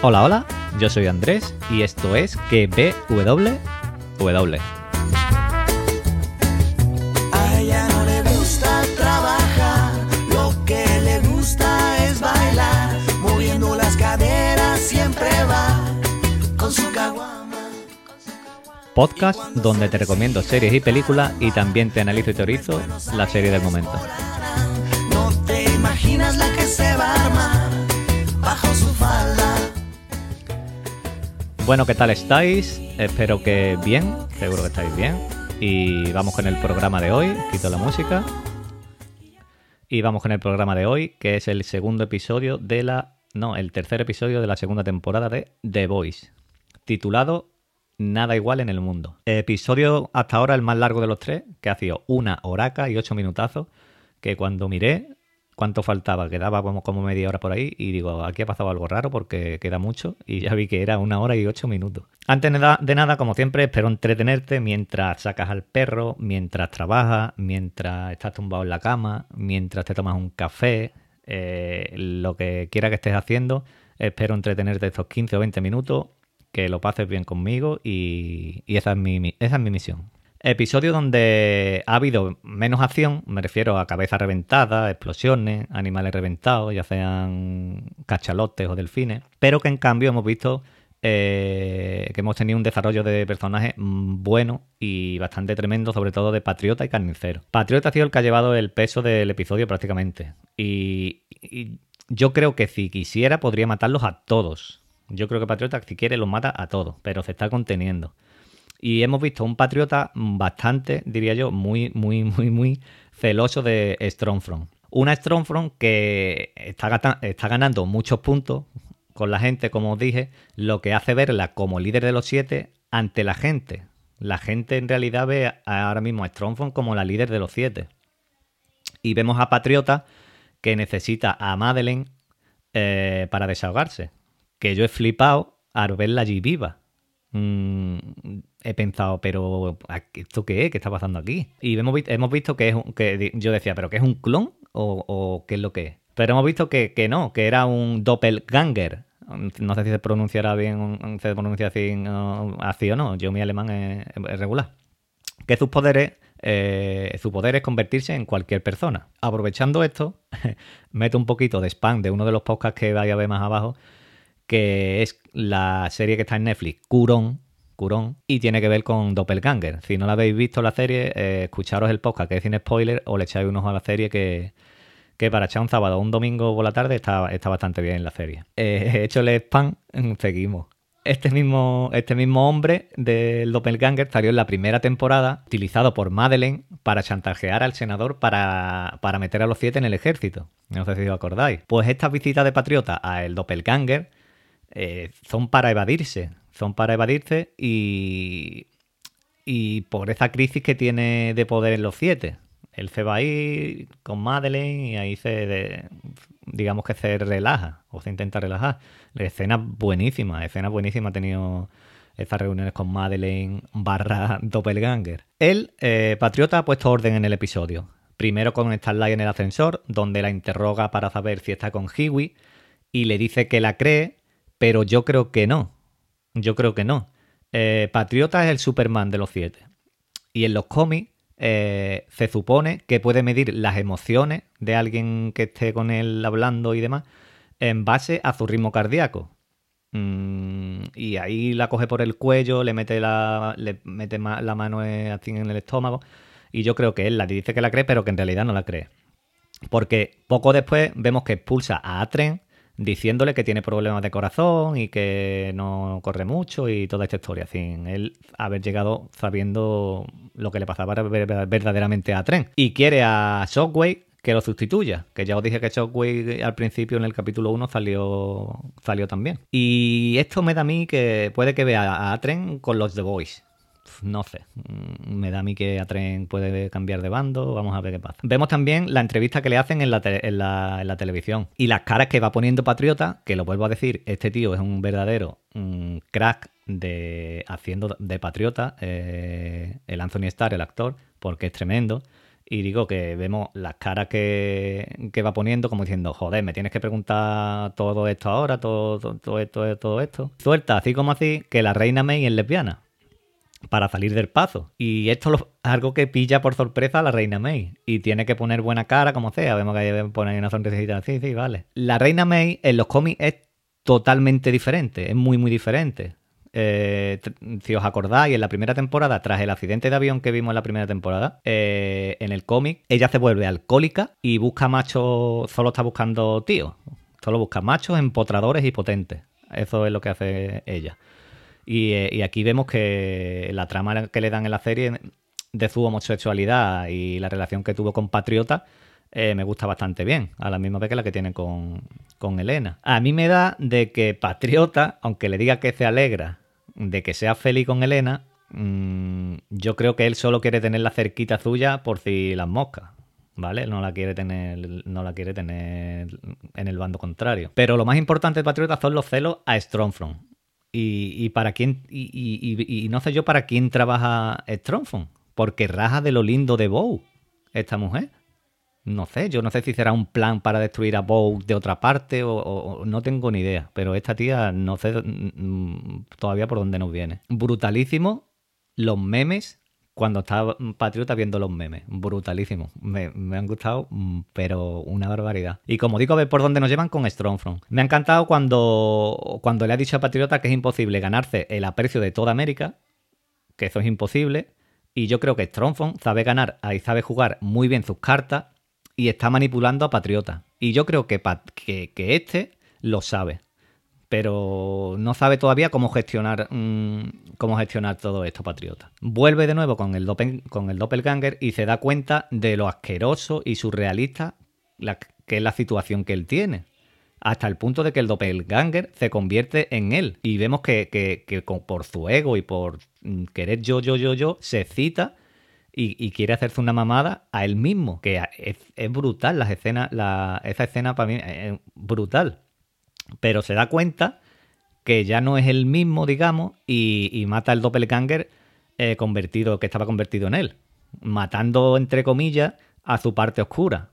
Hola, hola, yo soy Andrés y esto es. A ella no le gusta trabajar, lo que le gusta es bailar, moviendo las caderas siempre va con su caguama. Podcast donde te recomiendo series y películas y también te analizo y teorizo la serie del momento. No te imaginas la que se va a armar bajo su falda. Bueno, ¿qué tal estáis? Espero que bien, seguro que estáis bien. Y vamos con el programa de hoy, quito la música. Y vamos con el programa de hoy, que es el segundo episodio de la... No, el tercer episodio de la segunda temporada de The Voice, titulado Nada igual en el mundo. Episodio hasta ahora el más largo de los tres, que ha sido una horaca y ocho minutazos, que cuando miré cuánto faltaba, quedaba como, como media hora por ahí y digo, aquí ha pasado algo raro porque queda mucho y ya vi que era una hora y ocho minutos. Antes de nada- como siempre, espero entretenerte mientras sacas al perro, mientras trabajas, mientras estás tumbado en la cama, mientras te tomas un café, eh, lo que quiera que estés haciendo. Espero entretenerte estos 15 o 20 minutos, que lo pases bien conmigo y, y esa, es mi- esa es mi misión. Episodio donde ha habido menos acción, me refiero a cabeza reventada, explosiones, animales reventados, ya sean cachalotes o delfines, pero que en cambio hemos visto eh, que hemos tenido un desarrollo de personajes bueno y bastante tremendo, sobre todo de Patriota y Carnicero. Patriota ha sido el que ha llevado el peso del episodio prácticamente. Y, y yo creo que si quisiera podría matarlos a todos. Yo creo que Patriota si quiere los mata a todos, pero se está conteniendo. Y hemos visto un patriota bastante, diría yo, muy, muy, muy, muy celoso de Strongfront. Una Strongfront que está, ganando muchos puntos con la gente, como os dije, lo que hace verla como líder de los siete ante la gente. La gente en realidad ve ahora mismo a Strongfront como la líder de los siete. Y vemos a Patriota que necesita a Madeleine eh, para desahogarse. Que yo he flipado al verla allí viva. Mm, he pensado, pero ¿esto qué es? ¿Qué está pasando aquí? Y hemos, hemos visto que es un, que yo decía, ¿pero qué es un clon? ¿O, qué es lo que es? Pero hemos visto que, que no, que era un doppelganger. No sé si se pronunciará bien, se pronuncia así, o no. Yo mi alemán es, es regular que sus poderes, eh, su poder es convertirse en cualquier persona. Aprovechando esto, meto un poquito de spam de uno de los podcasts que vaya a ver más abajo, que es la serie que está en Netflix, Curon, Curon, y tiene que ver con Doppelganger. Si no la habéis visto la serie, eh, escucharos el podcast que es sin spoiler o le echáis un ojo a la serie que, que para echar un sábado o un domingo por la tarde está, está bastante bien la serie. Eh, el spam, seguimos. Este mismo, este mismo hombre del Doppelganger salió en la primera temporada, utilizado por Madeleine para chantajear al senador para, para meter a los siete en el ejército. No sé si os acordáis. Pues estas visitas de Patriota a el Doppelganger eh, son para evadirse. Son para evadirse y, y por esa crisis que tiene de poder en los siete. Él se va a ir con Madeleine y ahí se, digamos que se relaja o se intenta relajar. Escenas buenísimas, escenas buenísimas ha tenido estas reuniones con Madeleine barra Doppelganger. Él, eh, Patriota, ha puesto orden en el episodio. Primero con Starlight en el ascensor, donde la interroga para saber si está con Hiwi y le dice que la cree, pero yo creo que no. Yo creo que no. Eh, Patriota es el Superman de los siete. Y en los cómics eh, se supone que puede medir las emociones de alguien que esté con él hablando y demás en base a su ritmo cardíaco. Mm, y ahí la coge por el cuello, le mete la, le mete la mano así en el estómago. Y yo creo que él la dice que la cree, pero que en realidad no la cree. Porque poco después vemos que expulsa a Atren diciéndole que tiene problemas de corazón y que no corre mucho y toda esta historia, sin él haber llegado sabiendo lo que le pasaba ver- ver- verdaderamente a Atren. Y quiere a Shockwave que lo sustituya, que ya os dije que Shockwave al principio en el capítulo 1 salió, salió también. Y esto me da a mí que puede que vea a Atren con los The Boys. No sé, Mm, me da a mí que Atren puede cambiar de bando, vamos a ver qué pasa. Vemos también la entrevista que le hacen en la, te- en la- en la televisión y las caras que va poniendo Patriota, que lo vuelvo a decir, este tío es un verdadero mm, crack de haciendo de Patriota, eh, el Anthony Starr, el actor, porque es tremendo. Y digo que vemos las caras que, que va poniendo como diciendo, joder, me tienes que preguntar todo esto ahora, todo, todo, todo esto, todo esto. Suelta, así como así, que la reina May es lesbiana para salir del paso. Y esto es algo que pilla por sorpresa a la reina May. Y tiene que poner buena cara, como sea. Vemos que pone una sonrisita. Sí, sí, vale. La reina May en los cómics es totalmente diferente. Es muy, muy diferente. Eh, si os acordáis, en la primera temporada, tras el accidente de avión que vimos en la primera temporada, eh, en el cómic, ella se vuelve alcohólica y busca machos, solo está buscando tíos. Solo busca machos empotradores y potentes. Eso es lo que hace ella. Eh, y, aquí vemos que la trama que le dan en la serie de su homosexualidad y la relación que tuvo con Patriota eh, me gusta bastante bien, a la misma vez que la que tiene con, Elena. A mí me da de que Patriota, aunque le diga que se alegra de que sea feliz con Elena, mm, yo creo que él solo quiere tener la cerquita suya por si las moscas. ¿Vale? No la quiere tener, no la quiere tener en el bando contrario. Pero lo más importante de Patriota son los celos a Strongfront. Y, para quién, y, no sé yo para quién trabaja Strongfront, porque raja de lo lindo de Bow, esta mujer. No sé, yo no sé si será un plan para destruir a Bow de otra parte o, no tengo ni idea, pero esta tía no sé mm, mm, todavía por dónde nos viene. Brutalísimo los memes cuando estaba Patriota viendo los memes. Brutalísimo. Me, han gustado, mm, pero una barbaridad. Y como digo, a ver por dónde nos llevan con Strongfront. Me ha encantado cuando, cuando le ha dicho a Patriota que es imposible ganarse el aprecio de toda América, que eso es imposible. Y yo creo que Strongfront sabe ganar y sabe jugar muy bien sus cartas y está manipulando a Patriota. Y yo creo que, que, que este lo sabe pero no sabe todavía cómo gestionar mm, cómo gestionar todo esto, patriota. Vuelve de nuevo con el, con el doppelganger y se da cuenta de lo asqueroso y surrealista que es la situación que él tiene. Hasta el punto de que el doppelganger se convierte en él. Y vemos que, por su ego y por mm, querer yo, yo, yo, yo, se cita y, quiere hacerse una mamada a él mismo. Que es, brutal las escenas, la, esa escena para mí es brutal pero se da cuenta que ya no es el mismo, digamos, y, mata al doppelganger eh, convertido, que estaba convertido en él, matando, entre comillas, a su parte oscura.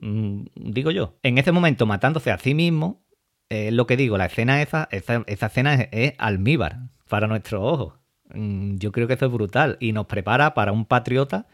Mm, digo yo. En ese momento, matándose a sí mismo, es lo que digo, la escena esa, esa, escena es, es, almíbar para nuestros ojos. Mm, yo creo que eso es brutal y nos prepara para un patriota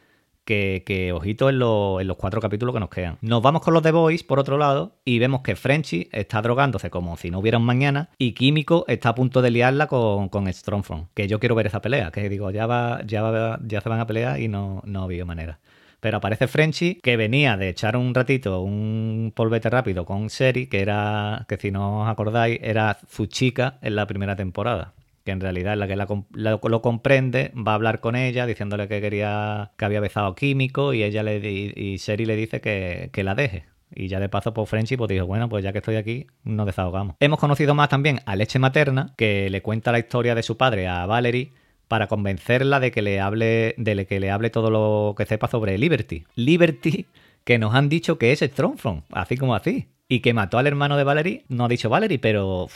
que, ojito en, los cuatro capítulos que nos quedan. Nos vamos con los The Boys, por otro lado, y vemos que Frenchy está drogándose como si no hubiera un mañana, y Químico está a punto de liarla con, con Strongfront. Que yo quiero ver esa pelea, que digo, ya va, ya ya se van a pelear y no, no había manera. Pero aparece Frenchy, que venía de echar un ratito un polvete rápido con Seri, que era, que si no os acordáis, era su chica en la primera temporada que en realidad la que lo comprende, va a hablar con ella diciéndole que quería que había besado químico y ella le y, Sherry le dice que, la deje. Y ya de paso por Frenchy pues dijo, bueno, pues ya que estoy aquí, nos desahogamos. Hemos conocido más también a Leche Materna, que le cuenta la historia de su padre a Valerie para convencerla de que le hable, de que le hable todo lo que sepa sobre Liberty. Liberty, que nos han dicho que es Strongfront, así como así. Y que mató al hermano de Valerie, no ha dicho Valerie, pero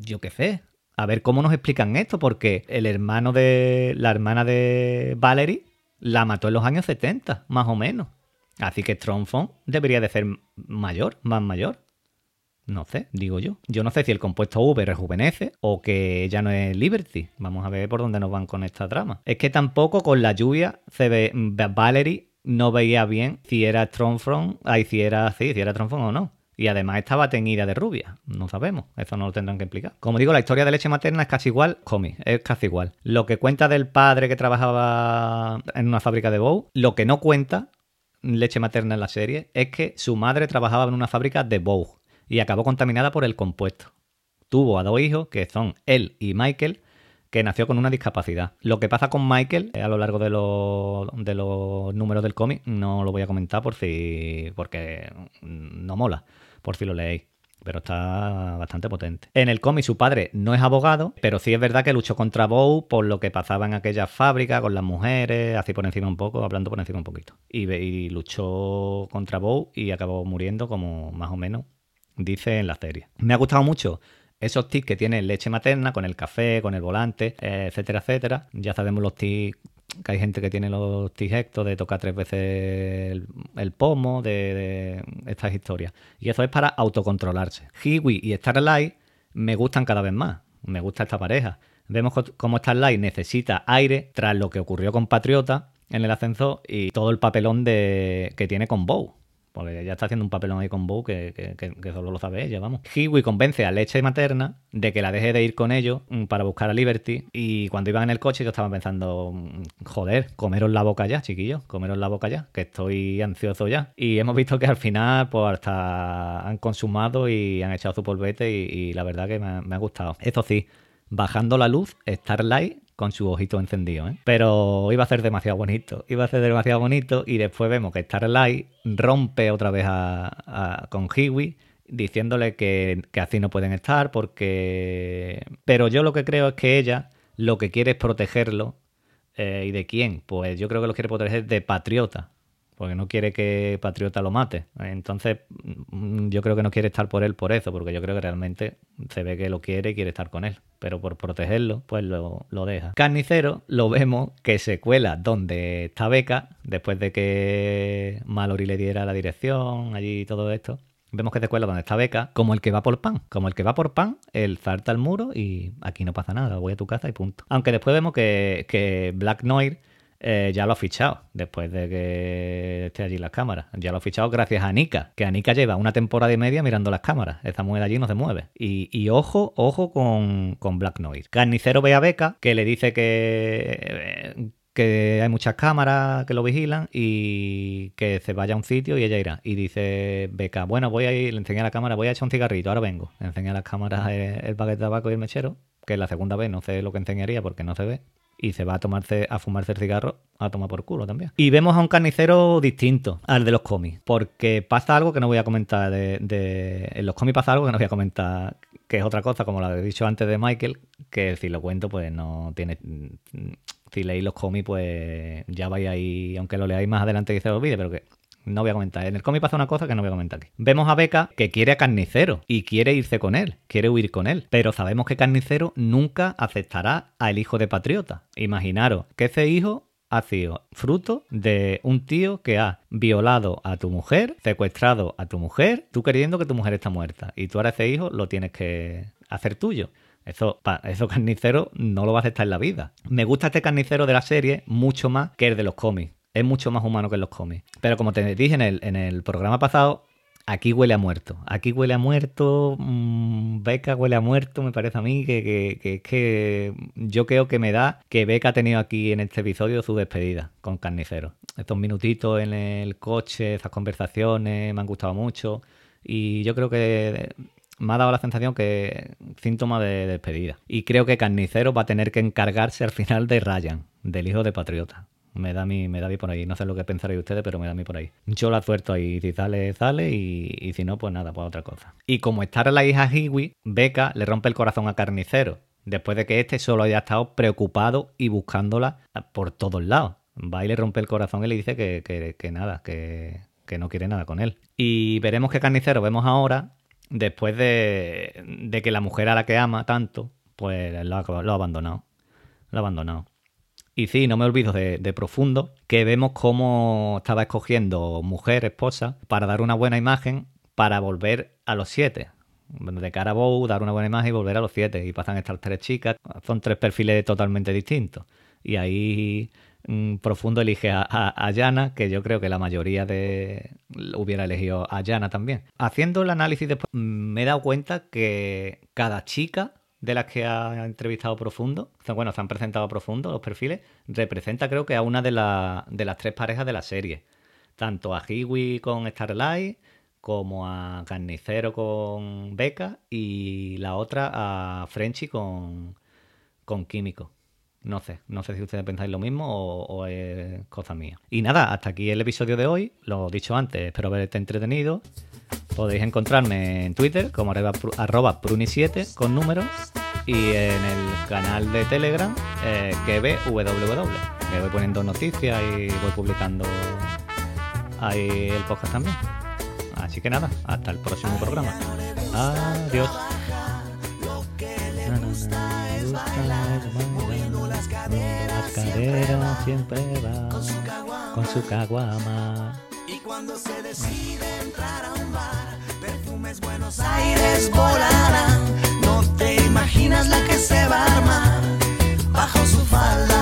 yo qué sé, a ver cómo nos explican esto, porque el hermano de. La hermana de Valerie la mató en los años 70, más o menos. Así que Strongfond debería de ser mayor, más mayor. No sé, digo yo. Yo no sé si el compuesto V rejuvenece o que ya no es Liberty. Vamos a ver por dónde nos van con esta trama. Es que tampoco con la lluvia se ve. Valerie no veía bien si era Strongfront, ay, si era así, si era Strongfront o no. Y además estaba teñida de rubia. No sabemos. Eso no lo tendrán que explicar. Como digo, la historia de leche materna es casi igual. Comi, es casi igual. Lo que cuenta del padre que trabajaba en una fábrica de Bow, lo que no cuenta leche materna en la serie es que su madre trabajaba en una fábrica de Bow y acabó contaminada por el compuesto. Tuvo a dos hijos, que son él y Michael, que nació con una discapacidad. Lo que pasa con Michael eh, a lo largo de de los números del cómic no lo voy a comentar por si porque no mola por si lo leéis pero está bastante potente. En el cómic su padre no es abogado, pero sí es verdad que luchó contra Bow por lo que pasaba en aquella fábrica con las mujeres, así por encima un poco, hablando por encima un poquito. Y, luchó contra Bow y acabó muriendo como más o menos dice en la serie. Me ha gustado mucho esos tics que tiene leche materna con el café, con el volante, etcétera, etcétera. Ya sabemos los tics que hay gente que tiene los tijectos de tocar tres veces el, pomo, de, estas historias. Y eso es para autocontrolarse. Hiwi y Starlight me gustan cada vez más. Me gusta esta pareja. Vemos cómo Starlight necesita aire tras lo que ocurrió con Patriota en el ascenso y todo el papelón de, que tiene con Bow. Porque ella está haciendo un papelón ahí con Bow que, que- solo lo sabe ella, vamos. Hiwi convence a Leche Materna de que la deje de ir con ellos mm, para buscar a Liberty. Y cuando iban en el coche, yo estaba pensando, mm, joder, comeros la boca ya, chiquillos, comeros la boca ya, que estoy ansioso ya. Y hemos visto que al final, pues hasta han consumado y han echado su polvete. Y, y la verdad que me ha, me ha gustado. Eso sí, bajando la luz, Starlight con su ojito encendido, ¿eh? Pero iba a ser demasiado bonito, iba a ser demasiado bonito y después vemos que Starlight rompe otra vez a, con Hiwi diciéndole que, así no pueden estar porque... Pero yo lo que creo es que ella lo que quiere es protegerlo. eh, ¿Y de quién? Pues yo creo que lo quiere proteger de Patriota. Porque no quiere que Patriota lo mate. Entonces, mm, yo creo que no quiere estar por él por eso, porque yo creo que realmente se ve que lo quiere y quiere estar con él. Pero por protegerlo, pues lo, lo deja. Carnicero lo vemos que se cuela donde está Beca, después de que Mallory le diera la dirección, allí y todo esto. Vemos que se cuela donde está Beca, como el que va por pan. Como el que va por pan, él salta al muro y aquí no pasa nada, voy a tu casa y punto. Aunque después vemos que, que Black Noir eh, ya lo ha fichado después de que esté allí las cámaras. Ya lo ha fichado gracias a Anika, que Anika lleva una temporada y media mirando las cámaras. Esa mujer allí no se mueve. Y, ojo, ojo con, con Black Noise. Carnicero ve a Beca, que le dice que, eh, que hay muchas cámaras que lo vigilan y que se vaya a un sitio y ella irá. Y dice Beca, bueno, voy a ir, le enseñé a la cámara, voy a echar un cigarrito, ahora vengo. Le enseña a las cámaras el, el paquete de tabaco y el mechero, que la segunda vez no sé lo que enseñaría porque no se ve y se va a tomarse a fumarse el cigarro a tomar por culo también. Y vemos a un carnicero distinto al de los cómics, porque pasa algo que no voy a comentar de, en los cómics pasa algo que no voy a comentar, que es otra cosa, como lo he dicho antes de Michael, que si lo cuento pues no tiene si leéis los cómics pues ya vais ahí, aunque lo leáis más adelante y se lo olvide, pero que no voy a comentar. En el cómic pasa una cosa que no voy a comentar aquí. Vemos a Beca que quiere a Carnicero y quiere irse con él, quiere huir con él. Pero sabemos que Carnicero nunca aceptará al hijo de Patriota. Imaginaros que ese hijo ha sido fruto de un tío que ha violado a tu mujer, secuestrado a tu mujer, tú queriendo que tu mujer está muerta. Y tú ahora ese hijo lo tienes que hacer tuyo. Eso, eso carnicero no lo va a aceptar en la vida. Me gusta este carnicero de la serie mucho más que el de los cómics. Es mucho más humano que en los cómics. Pero como te dije en el, en el programa pasado, aquí huele a muerto. Aquí huele a muerto. mm, Beca huele a muerto, me parece a mí. Que, que, que, que yo creo que me da que Beca ha tenido aquí en este episodio su despedida con Carnicero. Estos minutitos en el coche, esas conversaciones, me han gustado mucho. Y yo creo que me ha dado la sensación que síntoma de despedida. Y creo que Carnicero va a tener que encargarse al final de Ryan, del hijo de Patriota. Me da mí, me da mí por ahí. No sé lo que pensaréis ustedes, pero me da mí por ahí. Yo la suelto ahí. Si sale, sale. Y, y si no, pues nada, pues otra cosa. Y como está la hija Hiwi, Beca le rompe el corazón a Carnicero. Después de que este solo haya estado preocupado y buscándola por todos lados. Va y le rompe el corazón y le dice que, que- que nada, que, que no quiere nada con él. Y veremos que Carnicero vemos ahora, después de, de que la mujer a la que ama tanto, pues lo ha, lo ha abandonado. Lo ha abandonado. Y sí, no me olvido de, Profundo, que vemos cómo estaba escogiendo mujer, esposa, para dar una buena imagen, para volver a los siete. De cara a Bow, dar una buena imagen y volver a los siete. Y pasan estas tres chicas. Son tres perfiles totalmente distintos. Y ahí mm, Profundo elige a, a, a Yana, que yo creo que la mayoría de hubiera elegido a Yana también. Haciendo el análisis después, mm, me he dado cuenta que cada chica de las que ha entrevistado Profundo, bueno, se han presentado Profundo los perfiles, representa creo que a una de, la- de las tres parejas de la serie. Tanto a Hiwi con Starlight, como a Carnicero con Beca y la otra a Frenchy con, con Químico. No sé, no sé si ustedes pensáis lo mismo o, es cosa mía. Y nada, hasta aquí el episodio de hoy. Lo dicho antes, espero haberte entretenido. Podéis encontrarme en Twitter como arroba, pru- arroba pruni7 con números y en el canal de Telegram eh, ve www. Que voy poniendo noticias y voy publicando ahí el podcast también. Así que nada, hasta el próximo programa. Adiós. Cascarero siempre va con su caguama. Y cuando se decide entrar a un bar, perfumes Buenos Aires volarán. No te imaginas la que se va a armar bajo su falda.